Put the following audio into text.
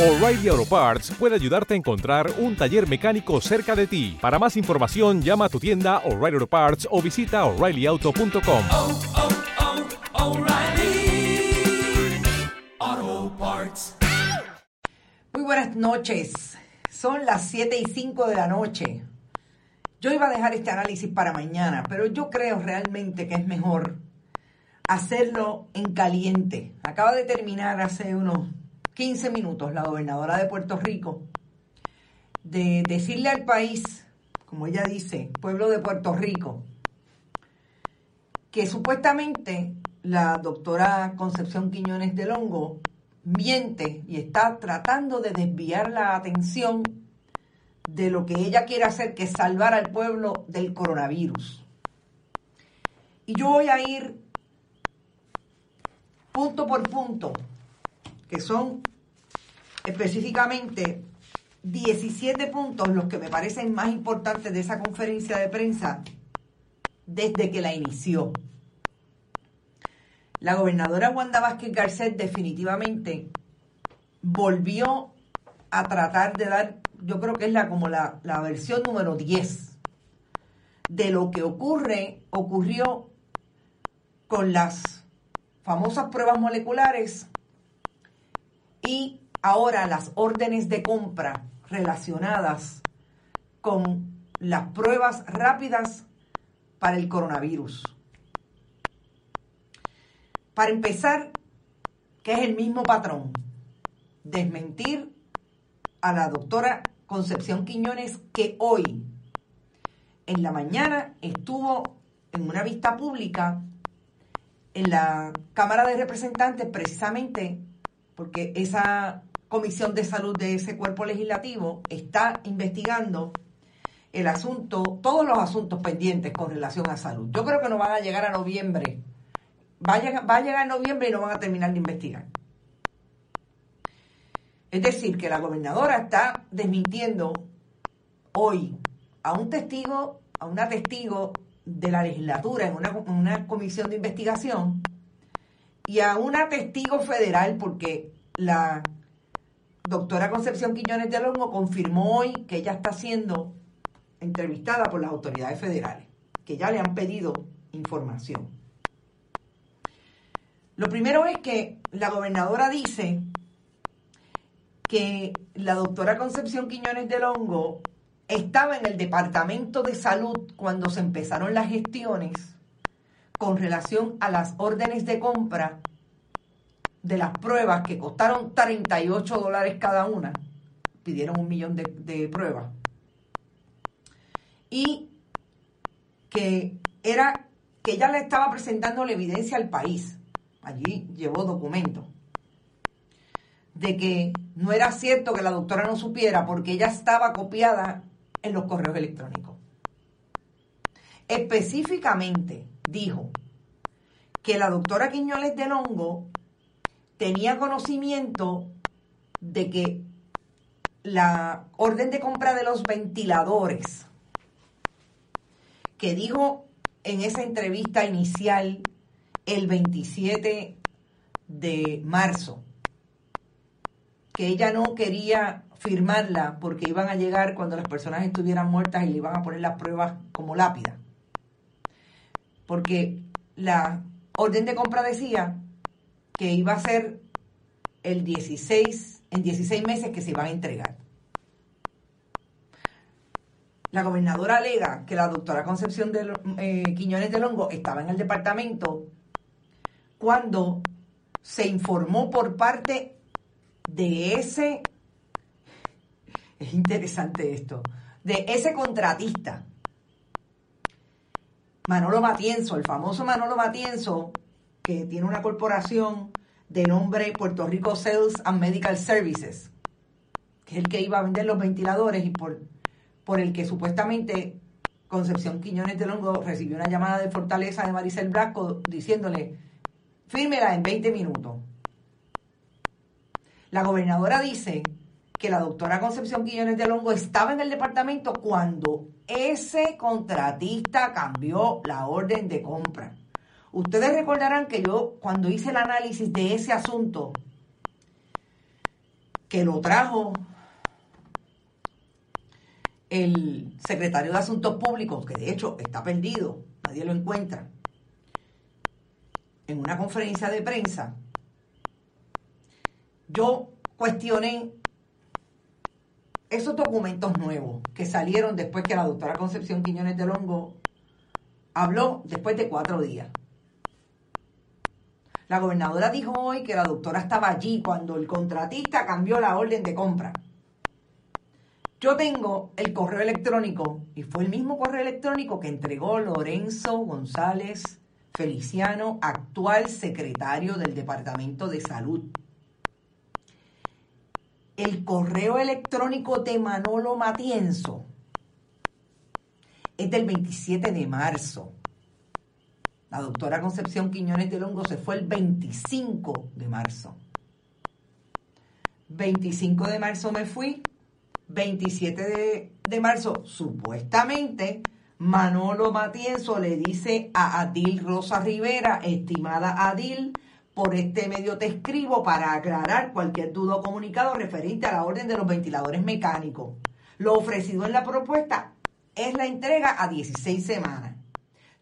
O'Reilly Auto Parts puede ayudarte a encontrar un taller mecánico cerca de ti. Para más información, llama a tu tienda O'Reilly Auto Parts o visita oreillyauto.com. oh, oh, Parts. Muy buenas noches. Son las 7 y 5 de la noche. Yo iba a dejar este análisis para mañana, pero yo creo realmente que es mejor hacerlo en caliente. Acaba de terminar hace unos 15 minutos la gobernadora de Puerto Rico de decirle al país, como ella dice, pueblo de Puerto Rico, que supuestamente la doctora Concepción Quiñones del Hongo miente y está tratando de desviar la atención de lo que ella quiere hacer, que es salvar al pueblo del coronavirus. Y yo voy a ir punto por punto, que son específicamente 17 puntos los que me parecen más importantes de esa conferencia de prensa desde que la inició. La gobernadora Wanda Vázquez Garcet definitivamente volvió a tratar de dar, yo creo que es la como la, la versión número 10 de lo que ocurre, ocurrió con las famosas pruebas moleculares y ahora las órdenes de compra relacionadas con las pruebas rápidas para el coronavirus. Para empezar, que es el mismo patrón, desmentir a la doctora Concepción Quiñones que hoy, en la mañana, estuvo en una vista pública en la Cámara de Representantes precisamente porque esa comisión de salud de ese cuerpo legislativo está investigando el asunto, todos los asuntos pendientes con relación a salud. Yo creo que no van a llegar a noviembre. Va a, llegar, a noviembre y no van a terminar de investigar. Es decir, que la gobernadora está desmintiendo hoy a un testigo, a una testigo de la legislatura en una comisión de investigación y a una testigo federal porque la doctora Concepción Quiñones de Longo confirmó hoy que ella está siendo entrevistada por las autoridades federales, que ya le han pedido información. Lo primero es que la gobernadora dice que la doctora Concepción Quiñones del Hongo estaba en el Departamento de Salud cuando se empezaron las gestiones con relación a las órdenes de compra de las pruebas que costaron 38 dólares cada una. Pidieron un millón de, de pruebas. Y que era que ella le estaba presentando la evidencia al país. Allí llevó documentos de que no era cierto que la doctora no supiera porque ella estaba copiada en los correos electrónicos. Específicamente dijo que la doctora Quiñones del Hongo tenía conocimiento de que la orden de compra de los ventiladores que dijo en esa entrevista inicial el 27 de marzo que ella no quería firmarla porque iban a llegar cuando las personas estuvieran muertas y le iban a poner las pruebas como lápida. Porque la orden de compra decía que iba a ser el 16, en 16 meses que se iban a entregar. La gobernadora alega que la doctora Concepción de eh, Quiñones de Longo estaba en el departamento cuando se informó por parte de ese, es interesante esto, de ese contratista, Manolo Matienzo, el famoso Manolo Matienzo, que tiene una corporación de nombre Puerto Rico Sales and Medical Services, que es el que iba a vender los ventiladores y por, por el que supuestamente Concepción Quiñones de Longo recibió una llamada de Fortaleza de Maricel Blasco diciéndole, fírmela en 20 minutos. La gobernadora dice que la doctora Concepción Quiñones de Longo estaba en el departamento cuando ese contratista cambió la orden de compra. Ustedes recordarán que yo cuando hice el análisis de ese asunto que lo trajo el secretario de Asuntos Públicos, que de hecho está perdido, nadie lo encuentra, en una conferencia de prensa, yo cuestioné esos documentos nuevos que salieron después que la doctora Concepción Quiñones de Longo habló después de cuatro días. La gobernadora dijo hoy que la doctora estaba allí cuando el contratista cambió la orden de compra. Yo tengo el correo electrónico y fue el mismo correo electrónico que entregó Lorenzo González Feliciano, actual secretario del Departamento de Salud. El correo electrónico de Manolo Matienzo es del 27 de marzo. La doctora Concepción Quiñones de Longo se fue el 25 de marzo. 25 de marzo me fui 27 de, marzo, supuestamente, Manolo Matienzo le dice a Adil Rosa Rivera, estimada Adil, por este medio te escribo para aclarar cualquier duda o comunicado referente a la orden de los ventiladores mecánicos. Lo ofrecido en la propuesta es la entrega a 16 semanas.